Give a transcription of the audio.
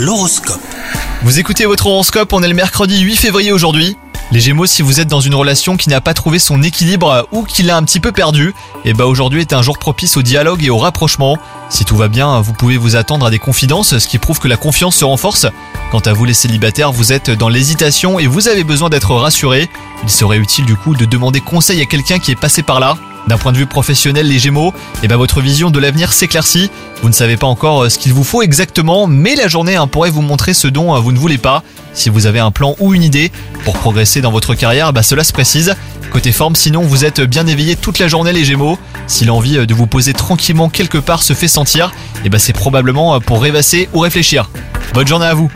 L'horoscope. Vous écoutez votre horoscope, on est le mercredi 8 février aujourd'hui. Les Gémeaux, si vous êtes dans une relation qui n'a pas trouvé son équilibre ou qui l'a un petit peu perdu, et bah aujourd'hui est un jour propice au dialogue et au rapprochement. Si tout va bien, vous pouvez vous attendre à des confidences, ce qui prouve que la confiance se renforce. Quant à vous les célibataires, vous êtes dans l'hésitation et vous avez besoin d'être rassuré. Il serait utile du coup de demander conseil à quelqu'un qui est passé par là. D'un point de vue professionnel, les Gémeaux, et bah votre vision de l'avenir s'éclaircit. Vous ne savez pas encore euh, ce qu'il vous faut exactement, mais la journée hein, pourrait vous montrer ce dont euh, vous ne voulez pas. Si vous avez un plan ou une idée pour progresser dans votre carrière, bah cela se précise. Côté forme, sinon vous êtes bien éveillé toute la journée les Gémeaux. Si l'envie euh, de vous poser tranquillement quelque part se fait sentir, et bah c'est probablement pour rêvasser ou réfléchir. Bonne journée à vous